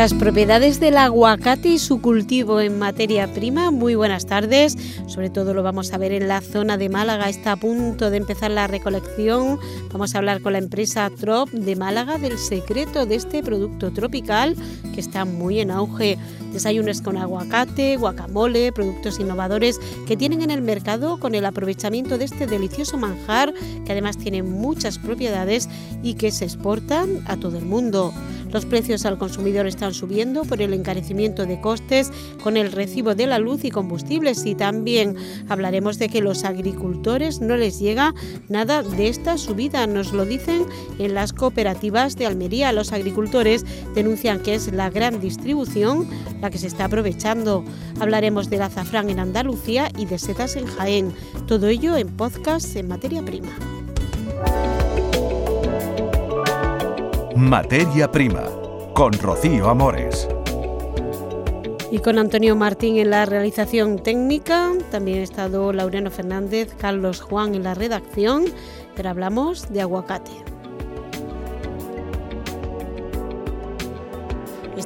Las propiedades del aguacate y su cultivo en materia prima. Muy buenas tardes. Sobre todo lo vamos a ver en la zona de Málaga. Está a punto de empezar la recolección. Vamos a hablar con la empresa Trop de Málaga del secreto de este producto tropical que está muy en auge. Desayunos con aguacate, guacamole, productos innovadores que tienen en el mercado con el aprovechamiento de este delicioso manjar que además tiene muchas propiedades y que se exportan a todo el mundo. Los precios al consumidor están subiendo por el encarecimiento de costes con el recibo de la luz y combustibles y también hablaremos de que los agricultores no les llega nada de esta subida, nos lo dicen en las cooperativas de Almería. Los agricultores denuncian que es la gran distribución la que se está aprovechando. Hablaremos del azafrán en Andalucía y de setas en Jaén. Todo ello en podcast en materia prima. Materia Prima con Rocío Amores. Y con Antonio Martín en la realización técnica, también ha estado Laureano Fernández, Carlos Juan en la redacción, pero hablamos de aguacate.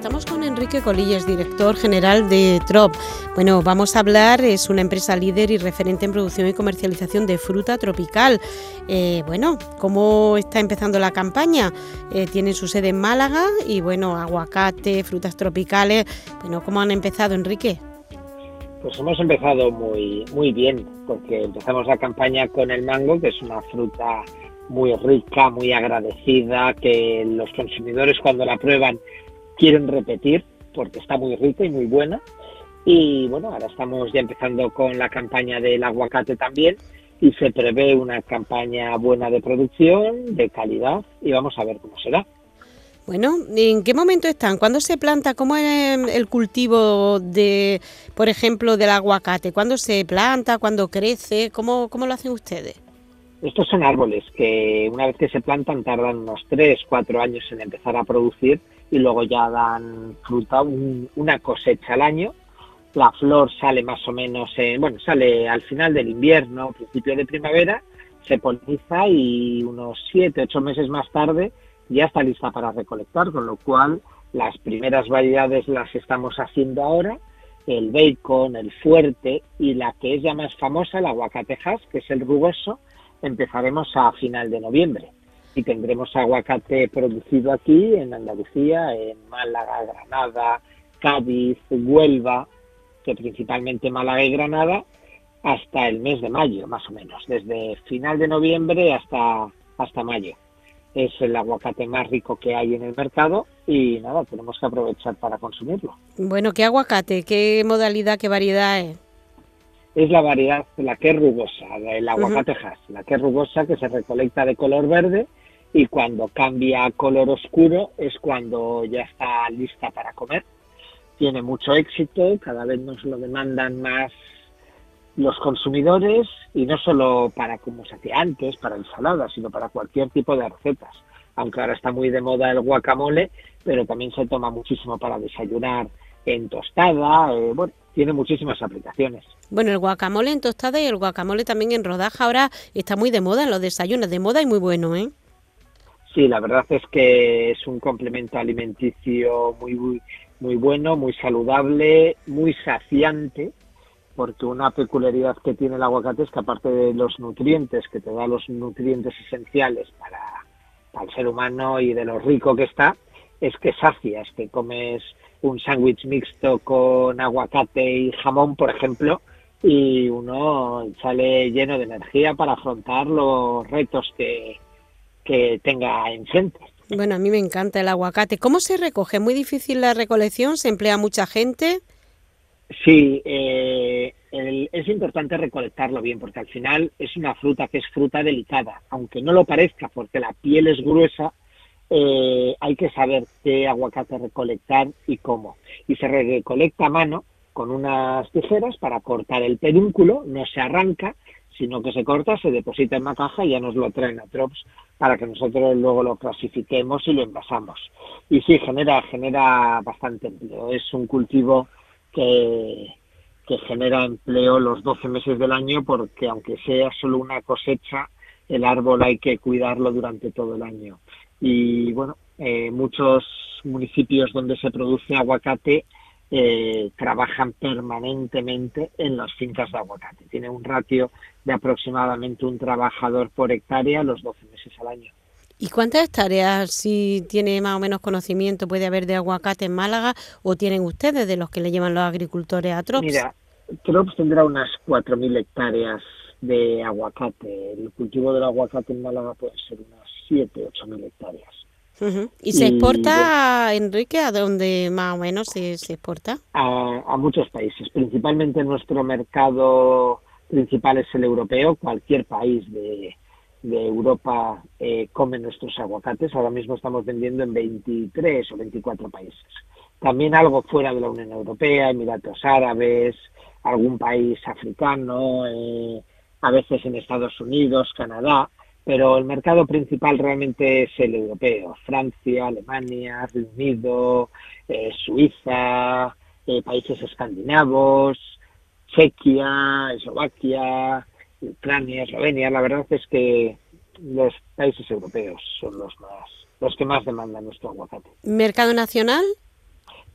Estamos con Enrique Colilles, director general de TROP. Bueno, vamos a hablar, es una empresa líder y referente en producción y comercialización de fruta tropical. Eh, bueno, ¿cómo está empezando la campaña? Eh, tienen su sede en Málaga y bueno, aguacate, frutas tropicales. Bueno, ¿cómo han empezado, Enrique? Pues hemos empezado muy, muy bien, porque empezamos la campaña con el mango, que es una fruta muy rica, muy agradecida, que los consumidores cuando la prueban quieren repetir porque está muy rica y muy buena. Y bueno, ahora estamos ya empezando con la campaña del aguacate también y se prevé una campaña buena de producción, de calidad y vamos a ver cómo será. Bueno, ¿en qué momento están? ¿Cuándo se planta? ¿Cómo es el cultivo de, por ejemplo, del aguacate? ¿Cuándo se planta? ¿Cuándo crece? ¿Cómo, cómo lo hacen ustedes? Estos son árboles que una vez que se plantan tardan unos 3, 4 años en empezar a producir y luego ya dan fruta una cosecha al año. La flor sale más o menos, bueno, sale al final del invierno, principio de primavera, se poliniza y unos 7, 8 meses más tarde ya está lista para recolectar, con lo cual las primeras variedades las estamos haciendo ahora, el bacon, el fuerte y la que es ya más famosa, el aguacatejas, que es el rugoso, empezaremos a final de noviembre y tendremos aguacate producido aquí en Andalucía, en Málaga, Granada, Cádiz, Huelva, que principalmente Málaga y Granada, hasta el mes de mayo, más o menos, desde final de noviembre hasta, hasta mayo. Es el aguacate más rico que hay en el mercado y nada, tenemos que aprovechar para consumirlo. Bueno, ¿qué aguacate? ¿Qué modalidad, qué variedad es? Es la variedad, la que es rugosa, el aguacate la que es rugosa, que se recolecta de color verde y cuando cambia a color oscuro es cuando ya está lista para comer. Tiene mucho éxito, cada vez nos lo demandan más los consumidores y no solo para como se hacía antes, para ensaladas, sino para cualquier tipo de recetas. Aunque ahora está muy de moda el guacamole, pero también se toma muchísimo para desayunar en tostada, eh, bueno, tiene muchísimas aplicaciones. Bueno, el guacamole en tostada y el guacamole también en rodaja ahora está muy de moda en los desayunos, de moda y muy bueno, ¿eh? Sí, la verdad es que es un complemento alimenticio muy, muy bueno, muy saludable, muy saciante, porque una peculiaridad que tiene el aguacate es que aparte de los nutrientes, que te da los nutrientes esenciales para, para el ser humano y de lo rico que está, es que sacias, que comes un sándwich mixto con aguacate y jamón, por ejemplo, y uno sale lleno de energía para afrontar los retos que, que tenga enfrente. Bueno, a mí me encanta el aguacate. ¿Cómo se recoge? ¿Muy difícil la recolección? ¿Se emplea mucha gente? Sí, eh, es importante recolectarlo bien porque al final es una fruta que es fruta delicada. Aunque no lo parezca porque la piel es gruesa, eh, hay que saber qué aguacate recolectar y cómo. Y se recolecta a mano con unas tijeras para cortar el pedúnculo, no se arranca, sino que se corta, se deposita en una caja y ya nos lo traen a Trops para que nosotros luego lo clasifiquemos y lo envasamos. Y sí, genera, genera bastante empleo. Es un cultivo que, que genera empleo los 12 meses del año porque aunque sea solo una cosecha, el árbol hay que cuidarlo durante todo el año. Y bueno, eh, muchos municipios donde se produce aguacate eh, trabajan permanentemente en las fincas de aguacate. Tiene un ratio de aproximadamente un trabajador por hectárea los 12 meses al año. ¿Y cuántas hectáreas, si tiene más o menos conocimiento, puede haber de aguacate en Málaga o tienen ustedes de los que le llevan los agricultores a Trops? Mira, Trops tendrá unas 4.000 hectáreas de aguacate. El cultivo del aguacate en Málaga puede ser unas 7, 8.000 hectáreas. ¿Y se exporta, Enrique, a dónde más o menos se, exporta? A, muchos países, principalmente nuestro mercado principal es el europeo. Cualquier país de, Europa eh, come nuestros aguacates. Ahora mismo estamos vendiendo en 23 o 24 países. También algo fuera de la Unión Europea, Emiratos Árabes, algún país africano, eh, a veces en Estados Unidos, Canadá pero el mercado principal realmente es el europeo, Francia, Alemania, Reino Unido, eh, Suiza, eh, países escandinavos, Chequia, Eslovaquia, Ucrania, Eslovenia. La verdad es que los países europeos son los más, los que más demandan nuestro aguacate. ¿Mercado nacional?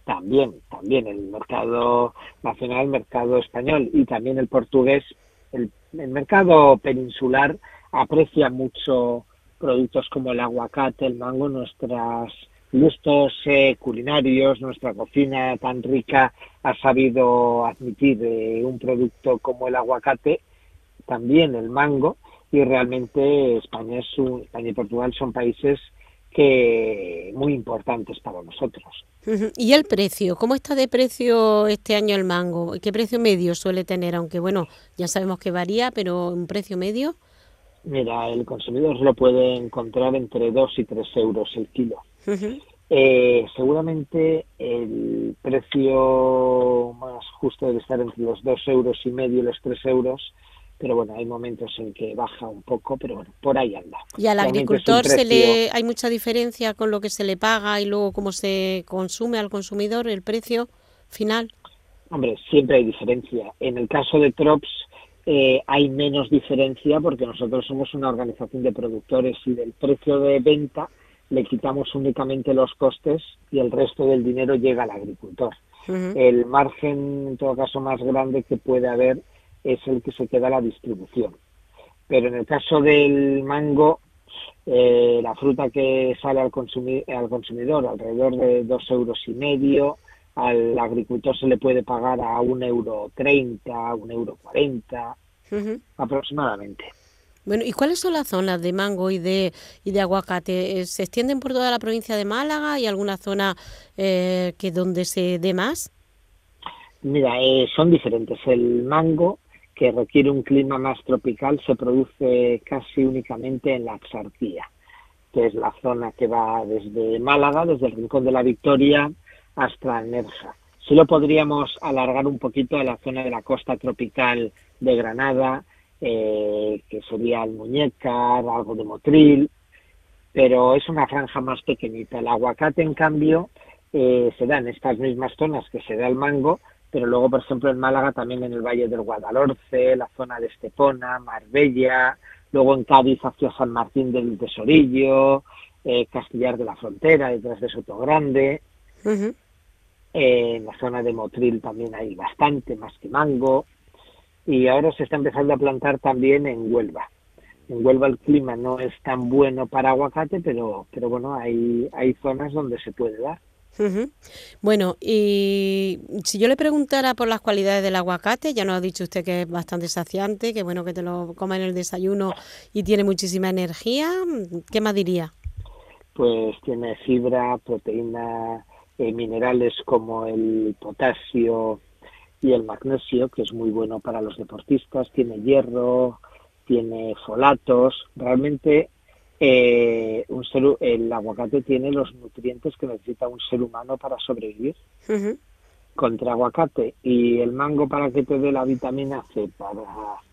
También, también el mercado nacional, el mercado español y también el portugués, el mercado peninsular aprecia mucho productos como el aguacate, el mango, nuestros gustos eh, culinarios, nuestra cocina tan rica ha sabido admitir eh, un producto como el aguacate, también el mango, y realmente España, es España y Portugal son países que muy importantes para nosotros. ¿Y el precio? ¿Cómo está de precio este año el mango? ¿Qué precio medio suele tener? Aunque bueno, ya sabemos que varía, pero un precio medio. Mira, el consumidor lo puede encontrar entre 2 y 3 euros el kilo. eh, seguramente el precio más justo debe estar entre los 2 euros y medio y los 3 euros, pero bueno, hay momentos en que baja un poco, pero bueno, por ahí anda. ¿Y al agricultor se le hay mucha diferencia con lo que se le paga y luego cómo se consume al consumidor el precio final? Hombre, siempre hay diferencia. En el caso de Trops, eh, hay menos diferencia porque nosotros somos una organización de productores y del precio de venta le quitamos únicamente los costes y el resto del dinero llega al agricultor. El margen, en todo caso, más grande que puede haber es el que se queda a la distribución. Pero en el caso del mango, eh, la fruta que sale al, al consumidor alrededor de dos euros y medio, al agricultor se le puede pagar a un euro treinta, un euro cuarenta, aproximadamente. Bueno, ¿y cuáles son las zonas de mango y de, y de aguacate? Eh, ¿Se extienden por toda la provincia de Málaga y alguna zona eh, que donde se dé más? Mira, eh, son diferentes. El mango, que requiere un clima más tropical, se produce casi únicamente en la Axarquía, que es la zona que va desde Málaga, desde el Rincón de la Victoria, hasta Nerja. Si lo podríamos alargar un poquito a la zona de la costa tropical de Granada, eh, que sería el Muñecar, algo de Motril, pero es una franja más pequeñita. El aguacate, en cambio, eh, se da en estas mismas zonas que se da el mango, pero luego, por ejemplo, en Málaga también en el Valle del Guadalhorce, la zona de Estepona, Marbella, luego en Cádiz hacia San Martín del Tesorillo, eh, Castillar de la Frontera, detrás de Sotogrande. Grande en la zona de Motril también hay bastante, más que mango. Y ahora se está empezando a plantar también en Huelva. En Huelva el clima no es tan bueno para aguacate, pero, pero bueno, hay, hay zonas donde se puede dar. Bueno, y si yo le preguntara por las cualidades del aguacate, ya nos ha dicho usted que es bastante saciante, que bueno que te lo coma en el desayuno y tiene muchísima energía, ¿qué más diría? Pues tiene fibra, proteína, eh, minerales como el potasio y el magnesio, que es muy bueno para los deportistas, tiene hierro, tiene folatos, realmente eh, un el aguacate tiene los nutrientes que necesita un ser humano para sobrevivir. Contra aguacate y el mango para que te dé la vitamina C, para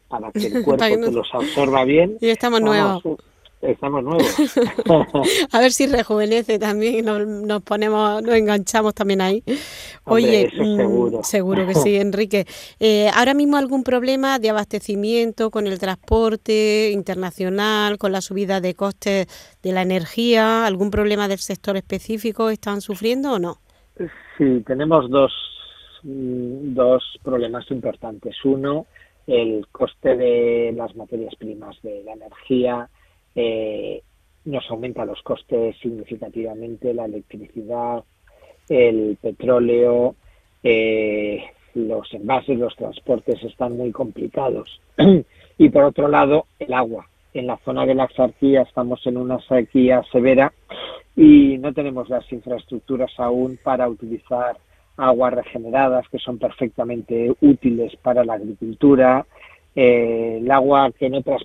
para que el cuerpo te los absorba bien. Y estamos nuevos. Estamos nuevos. a ver si rejuvenece también, nos, nos ponemos, nos enganchamos también ahí. Oye, mm, seguro. seguro que sí, Enrique. Eh, ahora mismo algún problema de abastecimiento con el transporte internacional, con la subida de costes de la energía, algún problema del sector específico están sufriendo o no? Sí, tenemos dos, mm, dos problemas importantes. Uno, el coste de las materias primas de la energía eh, nos aumenta los costes significativamente, la electricidad, el petróleo, eh, los envases, los transportes están muy complicados. y por otro lado, el agua. En la zona de la Axarquía estamos en una sequía severa y no tenemos las infraestructuras aún para utilizar aguas regeneradas que son perfectamente útiles para la agricultura, eh, el agua que en otras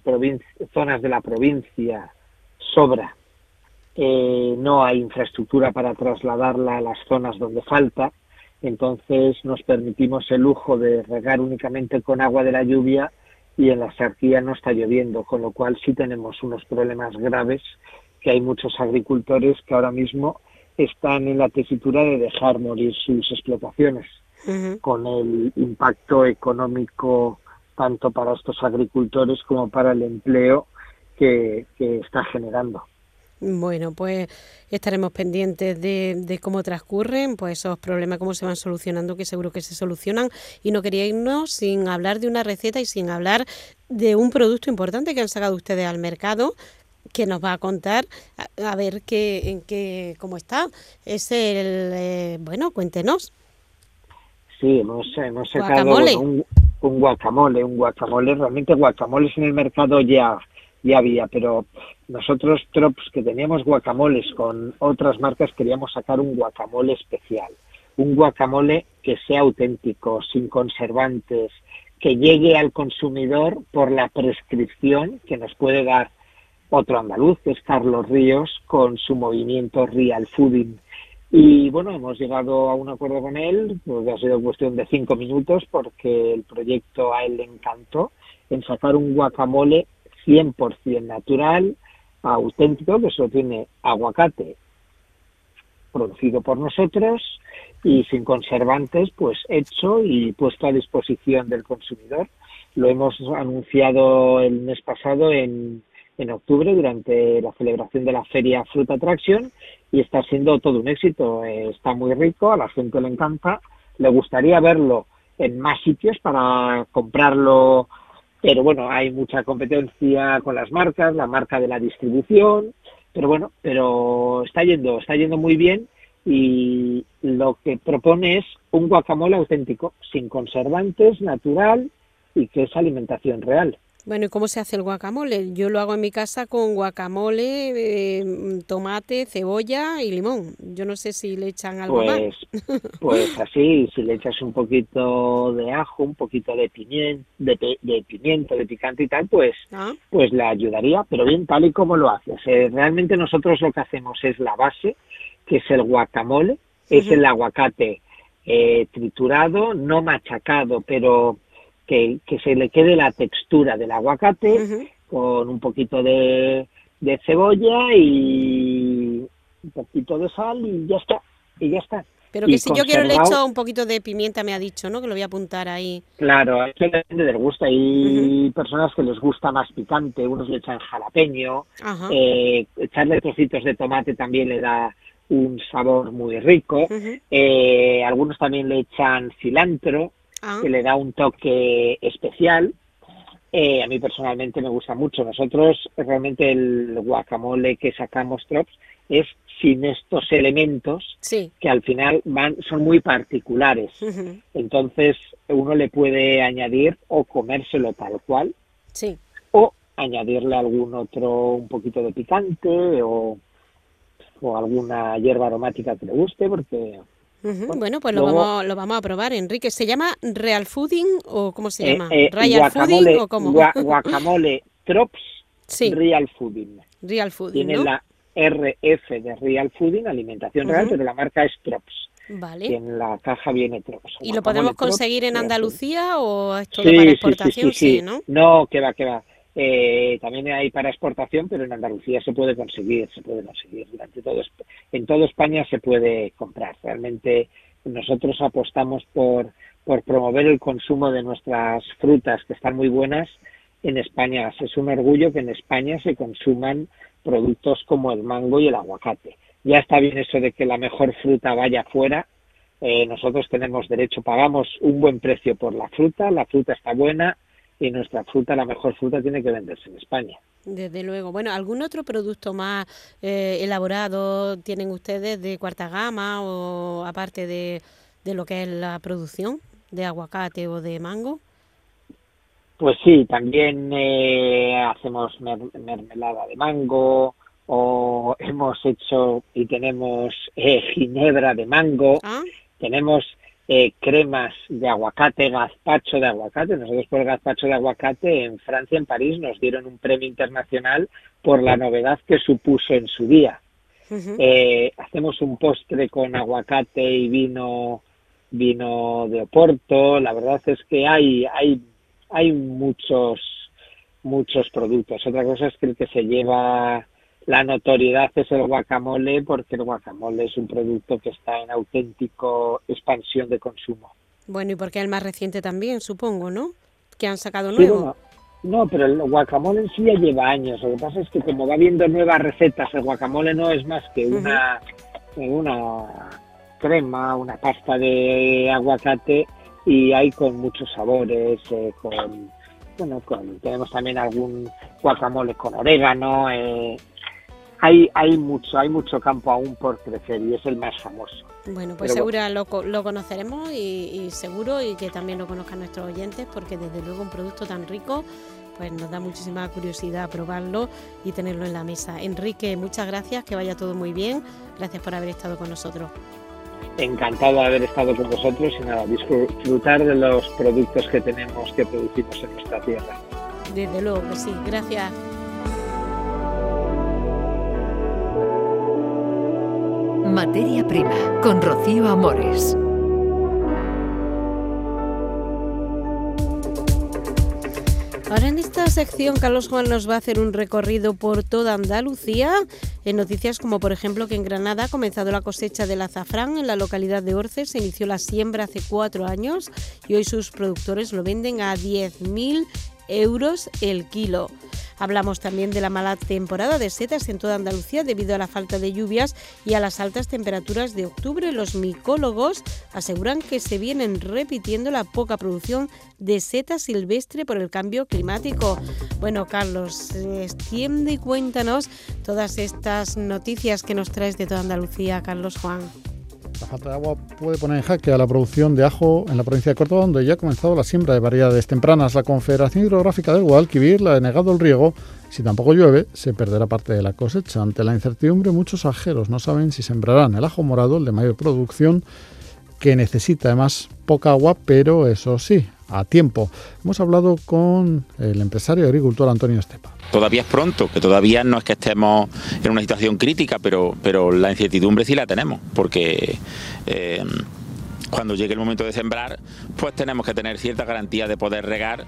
zonas de la provincia sobra, eh, no hay infraestructura para trasladarla a las zonas donde falta, entonces nos permitimos el lujo de regar únicamente con agua de la lluvia y en la sequía no está lloviendo, con lo cual sí tenemos unos problemas graves que hay muchos agricultores que ahora mismo están en la tesitura de dejar morir sus explotaciones, con el impacto económico tanto para estos agricultores como para el empleo que, está generando. Bueno, pues estaremos pendientes de, cómo transcurren pues esos problemas, cómo se van solucionando, que seguro que se solucionan. Y no quería irnos sin hablar de una receta y sin hablar de un producto importante que han sacado ustedes al mercado, que nos va a contar a, ver qué, en qué, cómo está. Es el, eh, bueno, cuéntenos. Sí, hemos, hemos sacado un, un guacamole, un guacamole, realmente guacamoles en el mercado ya, ya había, pero nosotros Trops que teníamos guacamoles con otras marcas queríamos sacar un guacamole especial, un guacamole que sea auténtico, sin conservantes, que llegue al consumidor por la prescripción que nos puede dar otro andaluz, que es Carlos Ríos, con su movimiento Real Fooding y bueno, hemos llegado a un acuerdo con él, pues ha sido cuestión de cinco minutos porque el proyecto a él le encantó en sacar un guacamole 100% natural, auténtico, que solo tiene aguacate producido por nosotros y sin conservantes, pues hecho y puesto a disposición del consumidor. Lo hemos anunciado el mes pasado en, en octubre durante la celebración de la feria Fruit Attraction y está siendo todo un éxito. Eh, está muy rico, a la gente le encanta, le gustaría verlo en más sitios para comprarlo, pero bueno, hay mucha competencia con las marcas, la marca de la distribución, pero bueno, pero está yendo, está yendo muy bien y lo que propone es un guacamole auténtico, sin conservantes, natural y que es alimentación real. Bueno, ¿y cómo se hace el guacamole? Yo lo hago en mi casa con guacamole, eh, tomate, cebolla y limón. Yo no sé si le echan algo pues, más. Pues así, si le echas un poquito de ajo, un poquito de pimiento, de, pimiento, de picante y tal, pues, ah. pues le ayudaría, pero bien tal y como lo haces. Eh, realmente nosotros lo que hacemos es la base, que es el guacamole, es el aguacate eh, triturado, no machacado, pero que, se le quede la textura del aguacate con un poquito de, cebolla y un poquito de sal y ya está, y ya está. Pero que si yo quiero le echo un poquito de pimienta, me ha dicho, ¿no? Que lo voy a apuntar ahí. Claro, eso depende del gusto. Hay personas que les gusta más picante, unos le echan jalapeño, eh, echarle trocitos de tomate también le da un sabor muy rico. eh, algunos también le echan cilantro, Ah. que le da un toque especial. Eh, a mí personalmente me gusta mucho. Nosotros realmente el guacamole que sacamos Trops es sin estos elementos que al final van son muy particulares. Entonces uno le puede añadir o comérselo tal cual sí. o añadirle algún otro un poquito de picante o, o alguna hierba aromática que le guste porque bueno, pues lo, vamos, lo vamos a probar, Enrique. ¿Se llama Real Fooding o cómo se eh, llama? Eh, ¿Real Fooding o cómo? guacamole Trops Real Fooding. Real Fooding, Tiene la RF de Real Fooding, alimentación real, pero la marca es Trops. Vale. en la caja viene trops. ¿Y lo podemos conseguir en Andalucía o es todo sí, para exportación? Sí, sí, ¿no? No, que va, que va. Eh, también hay para exportación, pero en Andalucía se puede conseguir, se puede conseguir. Durante todo, en toda España se puede comprar. Realmente nosotros apostamos por, por promover el consumo de nuestras frutas, que están muy buenas en España. Es un orgullo que en España se consuman productos como el mango y el aguacate. Ya está bien eso de que la mejor fruta vaya fuera. Eh, nosotros tenemos derecho, pagamos un buen precio por la fruta, la fruta está buena, y nuestra fruta, la mejor fruta, tiene que venderse en España. Desde luego. Bueno, ¿algún otro producto más eh, elaborado tienen ustedes de cuarta gama o aparte de, de lo que es la producción de aguacate o de mango? Pues sí, también eh, hacemos mermelada de mango o hemos hecho y tenemos eh, ginebra de mango. ¿Ah? Tenemos eh, cremas de aguacate, gazpacho de aguacate. Nosotros por el gazpacho de aguacate en Francia, en París, nos dieron un premio internacional por la novedad que supuso en su día. eh, hacemos un postre con aguacate y vino vino de Oporto. La verdad es que hay hay hay muchos muchos productos. Otra cosa es que el que se lleva la notoriedad es el guacamole porque el guacamole es un producto que está en auténtico expansión de consumo. Bueno, y porque el más reciente también, supongo, ¿no? Que han sacado nuevo. no, pero el guacamole en sí ya lleva años. Lo que pasa es que como va viendo nuevas recetas, el guacamole no es más que una, una crema, una pasta de aguacate y hay con muchos sabores, eh, con bueno, con, tenemos también algún guacamole con orégano, eh, hay, hay mucho, hay mucho campo aún por crecer y es el más famoso. Bueno, pues seguro lo, lo, conoceremos y, seguro y que también lo conozcan nuestros oyentes porque desde luego un producto tan rico pues nos da muchísima curiosidad probarlo y tenerlo en la mesa. Enrique, muchas gracias, que vaya todo muy bien. Gracias por haber estado con nosotros. Encantado de haber estado con vosotros y nada, disfrutar de los productos que tenemos que producimos en nuestra tierra. Desde luego que sí, gracias. Materia Prima con Rocío Amores. Ahora en esta sección Carlos Juan nos va a hacer un recorrido por toda Andalucía en noticias como por ejemplo que en Granada ha comenzado la cosecha del azafrán en la localidad de Orces, se inició la siembra hace cuatro años y hoy sus productores lo venden a 10.000 euros el kilo. Hablamos también de la mala temporada de setas en toda Andalucía debido a la falta de lluvias y a las altas temperaturas de octubre. Los micólogos aseguran que se vienen repitiendo la poca producción de seta silvestre por el cambio climático. Bueno, Carlos, extiende y cuéntanos todas estas noticias que nos traes de toda Andalucía, Carlos Juan. La falta de agua puede poner en jaque a la producción de ajo en la provincia de Córdoba, donde ya ha comenzado la siembra de variedades tempranas. La Confederación Hidrográfica del Guadalquivir le ha negado el riego. Si tampoco llueve, se perderá parte de la cosecha. Ante la incertidumbre, muchos ajeros no saben si sembrarán el ajo morado, el de mayor producción, que necesita además poca agua, pero eso sí, a tiempo. Hemos hablado con el empresario agricultor Antonio Estepa. Todavía es pronto, que todavía no es que estemos en una situación crítica, pero, pero la incertidumbre sí la tenemos, porque eh, cuando llegue el momento de sembrar, pues tenemos que tener cierta garantía de poder regar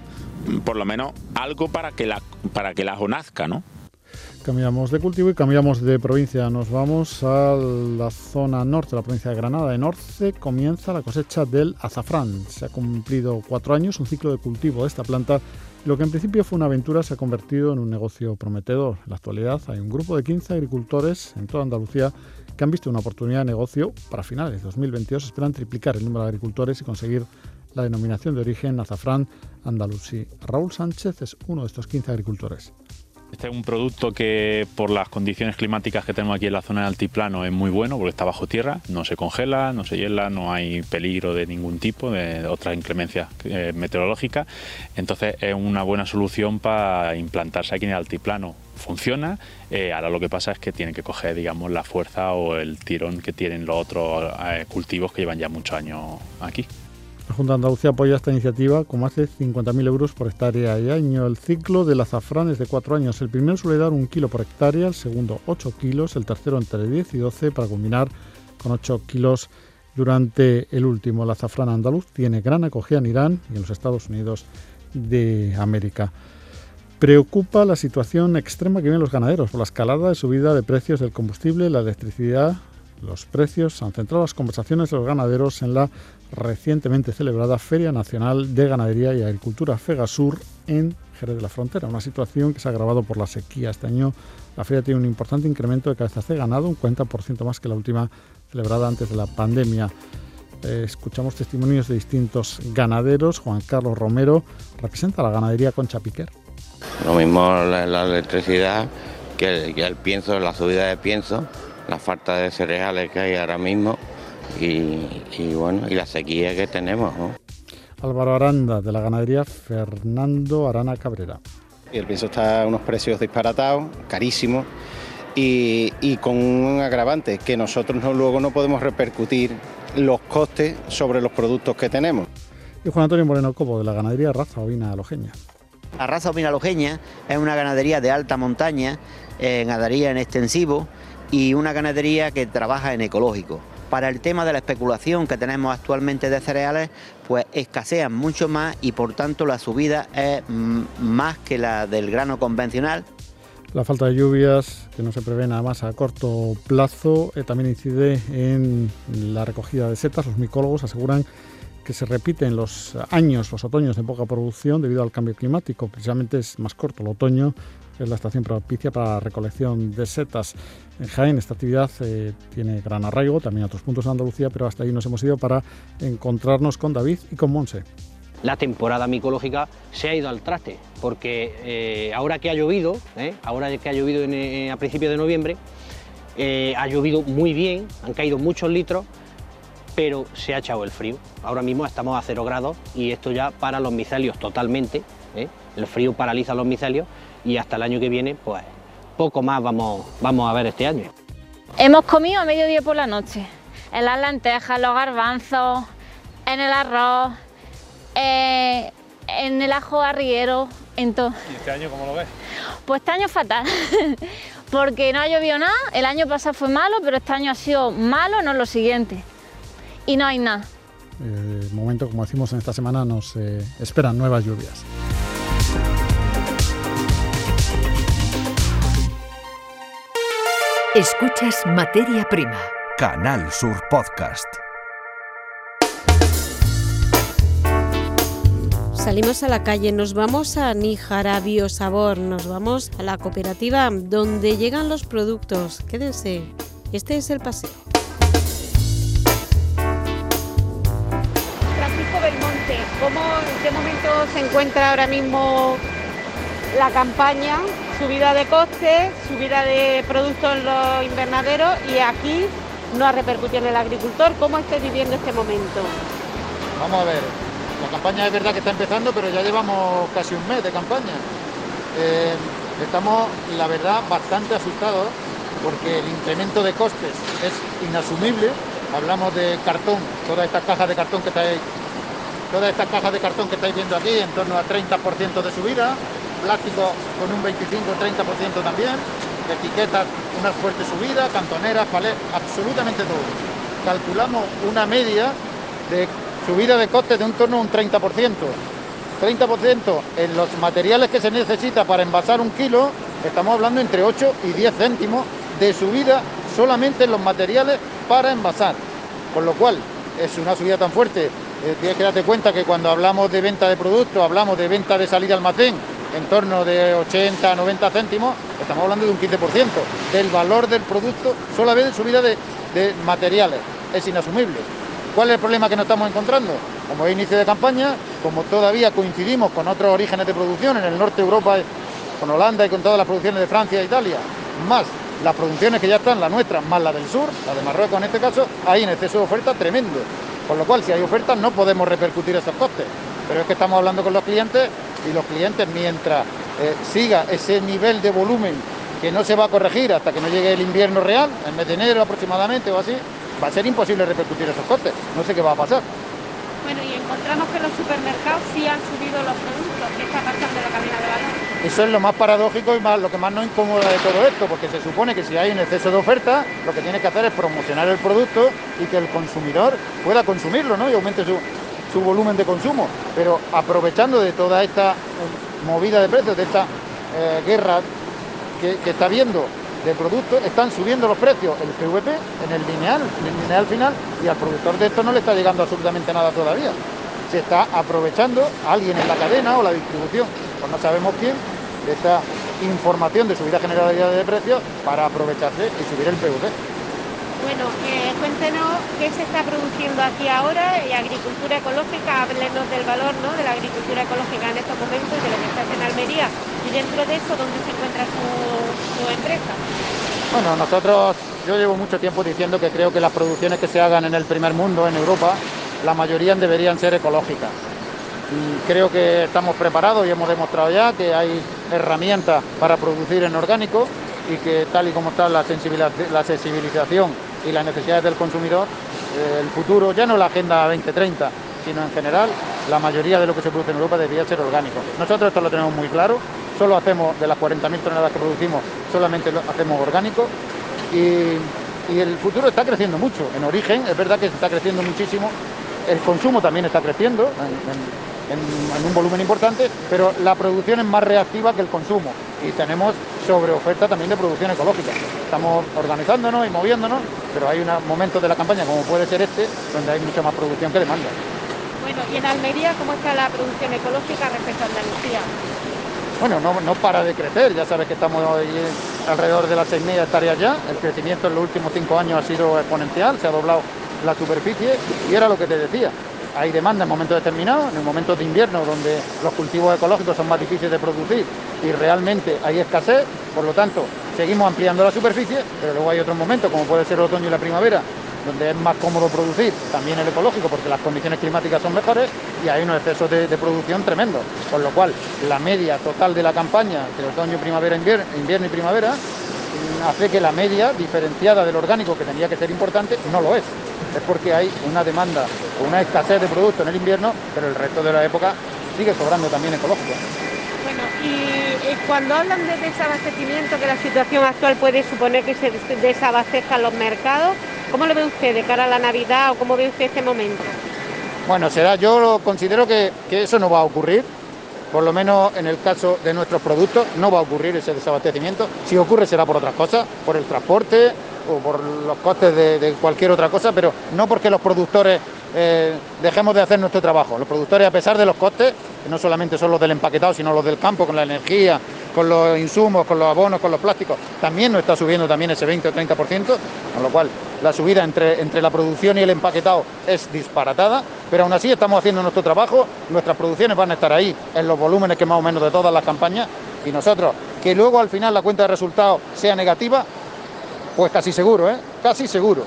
por lo menos algo para que la para que la nazca, ¿no? Cambiamos de cultivo y cambiamos de provincia. Nos vamos a la zona norte, la provincia de Granada. En Orce comienza la cosecha del azafrán. Se ha cumplido cuatro años, un ciclo de cultivo de esta planta. Lo que en principio fue una aventura se ha convertido en un negocio prometedor. En la actualidad hay un grupo de 15 agricultores en toda Andalucía que han visto una oportunidad de negocio para finales de 2022. Esperan triplicar el número de agricultores y conseguir la denominación de origen azafrán andalusí. Raúl Sánchez es uno de estos 15 agricultores. Este es un producto que por las condiciones climáticas que tenemos aquí en la zona del altiplano es muy bueno porque está bajo tierra, no se congela, no se hiela, no hay peligro de ningún tipo, de otras inclemencias eh, meteorológicas. Entonces es una buena solución para implantarse aquí en el altiplano. Funciona, eh, ahora lo que pasa es que tiene que coger digamos, la fuerza o el tirón que tienen los otros eh, cultivos que llevan ya muchos años aquí. La Junta de Andalucía apoya esta iniciativa con más de 50.000 euros por hectárea y año. El ciclo del azafrán es de cuatro años. El primero suele dar un kilo por hectárea, el segundo 8 kilos, el tercero entre 10 y 12 para culminar con 8 kilos durante el último. El azafrán andaluz tiene gran acogida en Irán y en los Estados Unidos de América. Preocupa la situación extrema que viven los ganaderos por la escalada de subida de precios del combustible, la electricidad, los precios. Han centrado las conversaciones de los ganaderos en la recientemente celebrada Feria Nacional de Ganadería y Agricultura Fegasur en Jerez de la Frontera, una situación que se ha agravado por la sequía. Este año la feria tiene un importante incremento de cabezas de ganado, un 40% más que la última celebrada antes de la pandemia. Eh, escuchamos testimonios de distintos ganaderos. Juan Carlos Romero representa la ganadería Concha Piquer. Lo mismo la, electricidad que el, pienso, la subida de pienso, la falta de cereales que hay ahora mismo y, bueno, y la sequía que tenemos. Álvaro Aranda, de la ganadería Fernando Arana Cabrera. El pienso está a unos precios disparatados, carísimos, y, con un agravante, que nosotros no, luego no podemos repercutir los costes sobre los productos que tenemos. Y Juan Antonio Moreno Cobo, de la ganadería Raza Ovina Alogeña. La raza ovina alogeña es una ganadería de alta montaña, eh, ganadería en extensivo y una ganadería que trabaja en ecológico. Para el tema de la especulación que tenemos actualmente de cereales, pues escasean mucho más y por tanto la subida es más que la del grano convencional. La falta de lluvias, que no se prevé nada más a corto plazo, eh, también incide en la recogida de setas. Los micólogos aseguran que se repiten los años, los otoños de poca producción debido al cambio climático. Precisamente es más corto el otoño, es la estación propicia para la recolección de setas. En Jaén esta actividad eh, tiene gran arraigo, también a otros puntos de Andalucía, pero hasta ahí nos hemos ido para encontrarnos con David y con Monse. La temporada micológica se ha ido al traste, porque eh, ahora que ha llovido, eh, ahora que ha llovido a principios de noviembre, ha llovido muy bien, han caído muchos litros, pero se ha echado el frío. Ahora mismo estamos a cero grados y esto ya para los micelios totalmente. El frío paraliza los micelios y hasta el año que viene, pues poco más vamos, vamos a ver este año. Hemos comido a mediodía por la noche, en las lentejas, los garbanzos, en el arroz, eh, en el ajo arriero, en todo. ¿Y este año cómo lo ves? Pues este año fatal, porque no ha llovido nada, el año pasado fue malo, pero este año ha sido malo, no lo siguiente y no hay nada. El momento, como decimos en esta semana, nos eh, esperan nuevas lluvias. Escuchas Materia Prima. Canal Sur Podcast. Salimos a la calle, nos vamos a Níjara Biosabor, nos vamos a la cooperativa donde llegan los productos. Quédense, este es el paseo. ¿Cómo, ¿En qué momento se encuentra ahora mismo la campaña? Subida de costes, subida de productos en los invernaderos y aquí no ha repercutido en el agricultor. ¿Cómo está viviendo este momento? Vamos a ver, la campaña es verdad que está empezando, pero ya llevamos casi un mes de campaña. Eh, estamos, la verdad, bastante asustados porque el incremento de costes es inasumible. Hablamos de cartón, todas estas cajas de cartón que estáis todas estas cajas de cartón que estáis viendo aquí en torno a 30% de subida, plástico con un 25-30% también, etiquetas una fuerte subida, cantoneras, palés, absolutamente todo. Calculamos una media de subida de costes de un torno a un 30%. 30% en los materiales que se necesita para envasar un kilo, estamos hablando entre 8 y 10 céntimos de subida solamente en los materiales para envasar. Con lo cual, es una subida tan fuerte eh, tienes que darte cuenta que cuando hablamos de venta de productos, hablamos de venta de salida almacén en torno de 80 a 90 céntimos, estamos hablando de un 15% del valor del producto solamente subida de, de materiales. Es inasumible. ¿Cuál es el problema que nos estamos encontrando? Como es inicio de campaña, como todavía coincidimos con otros orígenes de producción en el norte de Europa, con Holanda y con todas las producciones de Francia e Italia, más las producciones que ya están, la nuestra, más la del sur, la de Marruecos en este caso, hay un exceso de oferta tremendo. Con lo cual, si hay ofertas, no podemos repercutir esos costes. Pero es que estamos hablando con los clientes y los clientes, mientras eh, siga ese nivel de volumen que no se va a corregir hasta que no llegue el invierno real, en mes de enero aproximadamente o así, va a ser imposible repercutir esos costes. No sé qué va a pasar. Bueno, y encontramos que los supermercados sí han subido los productos. ¿Qué está pasando en la cadena de valor? Eso es lo más paradójico y más, lo que más nos incomoda de todo esto, porque se supone que si hay un exceso de oferta, lo que tiene que hacer es promocionar el producto y que el consumidor pueda consumirlo ¿no? y aumente su, volumen de consumo. Pero aprovechando de toda esta eh, movida de precios, de esta eh, guerra que, que está habiendo de productos, están subiendo los precios el PVP en el lineal, en el lineal final, y al productor de esto no le está llegando absolutamente nada todavía. Se está aprovechando alguien en la cadena o la distribución pues no sabemos quién, de esta información de subida generalidad de precios para aprovecharse y subir el PVP. Bueno, cuéntenos qué se está produciendo aquí ahora y agricultura ecológica, háblenos del valor ¿no? de la agricultura ecológica en estos momentos, de lo que está en Almería y dentro de eso, ¿dónde se encuentra su, su empresa? Bueno, nosotros, yo llevo mucho tiempo diciendo que creo que las producciones que se hagan en el primer mundo, en Europa, la mayoría deberían ser ecológicas creo que estamos preparados y hemos demostrado ya que hay herramientas para producir en orgánico y que tal y como está la, sensibilización y las necesidades del consumidor, eh, el futuro, ya no la Agenda 2030, sino en general, la mayoría de lo que se produce en Europa debería ser orgánico. Nosotros esto lo tenemos muy claro, solo hacemos de las 40.000 toneladas que producimos, solamente lo hacemos orgánico y, el futuro está creciendo mucho. En origen, es verdad que está creciendo muchísimo, el consumo también está creciendo en, un volumen importante, pero la producción es más reactiva que el consumo y tenemos sobre oferta también de producción ecológica. Estamos organizándonos y moviéndonos, pero hay unos momentos de la campaña, como puede ser este, donde hay mucha más producción que demanda. Bueno, ¿y en Almería cómo está la producción ecológica respecto a Andalucía? Bueno, no, no para de crecer, ya sabes que estamos alrededor de las 6.000 hectáreas ya, el crecimiento en los últimos cinco años ha sido exponencial, se ha doblado la superficie y era lo que te decía, hay demanda en momentos determinados, en el momento de invierno donde los cultivos ecológicos son más difíciles de producir y realmente hay escasez, por lo tanto seguimos ampliando la superficie, pero luego hay otros momentos como puede ser el otoño y la primavera donde es más cómodo producir también el ecológico porque las condiciones climáticas son mejores y hay unos excesos de, producción tremendos. Con lo cual, la media total de la campaña de otoño, primavera, invierno y primavera hace que la media diferenciada del orgánico, que tenía que ser importante, no lo es es porque hay una demanda, una escasez de producto en el invierno, pero el resto de la época sigue sobrando también ecológico. Bueno, y, cuando hablan de desabastecimiento, que la situación actual puede suponer que se desabastezcan los mercados, ¿cómo lo ve usted de cara a la Navidad o cómo ve usted este momento? Bueno, será, yo considero que, que eso no va a ocurrir, por lo menos en el caso de nuestros productos, no va a ocurrir ese desabastecimiento. Si ocurre será por otras cosas, por el transporte, o por los costes de, cualquier otra cosa, pero no porque los productores eh, dejemos de hacer nuestro trabajo. Los productores, a pesar de los costes, que no solamente son los del empaquetado, sino los del campo, con la energía, con los insumos, con los abonos, con los plásticos, también nos está subiendo también ese 20 o 30%, con lo cual la subida entre, entre la producción y el empaquetado es disparatada, pero aún así estamos haciendo nuestro trabajo, nuestras producciones van a estar ahí en los volúmenes que más o menos de todas las campañas, y nosotros, que luego al final la cuenta de resultados sea negativa, pues casi seguro, ¿eh? Casi seguro.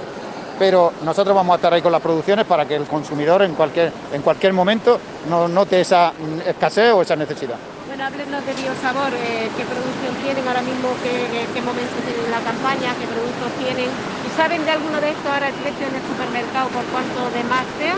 Pero nosotros vamos a estar ahí con las producciones para que el consumidor en cualquier, en cualquier momento no note esa escasez o esa necesidad. Bueno, háblenos de Biosabor, eh, qué producción tienen ahora mismo, qué, qué momento tienen la campaña, qué productos tienen. ¿Y saben de alguno de estos ahora el precio en el supermercado por cuánto de más sea?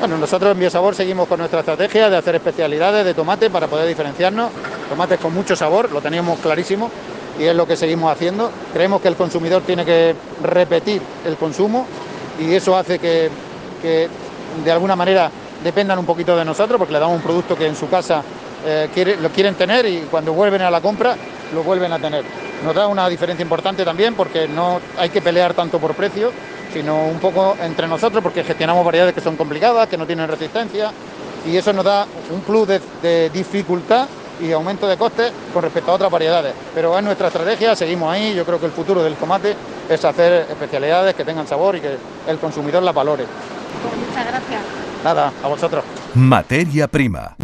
Bueno, nosotros en Biosabor seguimos con nuestra estrategia de hacer especialidades de tomate para poder diferenciarnos. Tomates con mucho sabor, lo teníamos clarísimo y es lo que seguimos haciendo. Creemos que el consumidor tiene que repetir el consumo y eso hace que, de alguna manera dependan un poquito de nosotros porque le damos un producto que en su casa eh, lo quieren tener y cuando vuelven a la compra lo vuelven a tener. Nos da una diferencia importante también porque no hay que pelear tanto por precio, sino un poco entre nosotros porque gestionamos variedades que son complicadas, que no tienen resistencia y eso nos da un plus de dificultad y aumento de costes con respecto a otras variedades. Pero es nuestra estrategia, seguimos ahí, yo creo que el futuro del tomate es hacer especialidades que tengan sabor y que el consumidor las valore. Pues muchas gracias. Nada, a vosotros. Materia prima.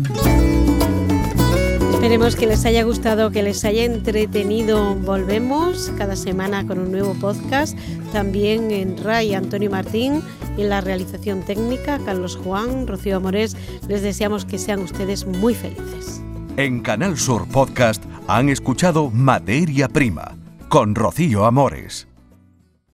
Esperemos que les haya gustado, que les haya entretenido. Volvemos cada semana con un nuevo podcast. También en RAI Antonio Martín y en la realización técnica Carlos Juan, Rocío Amores. Les deseamos que sean ustedes muy felices. En Canal Sur Podcast han escuchado Materia Prima con Rocío Amores.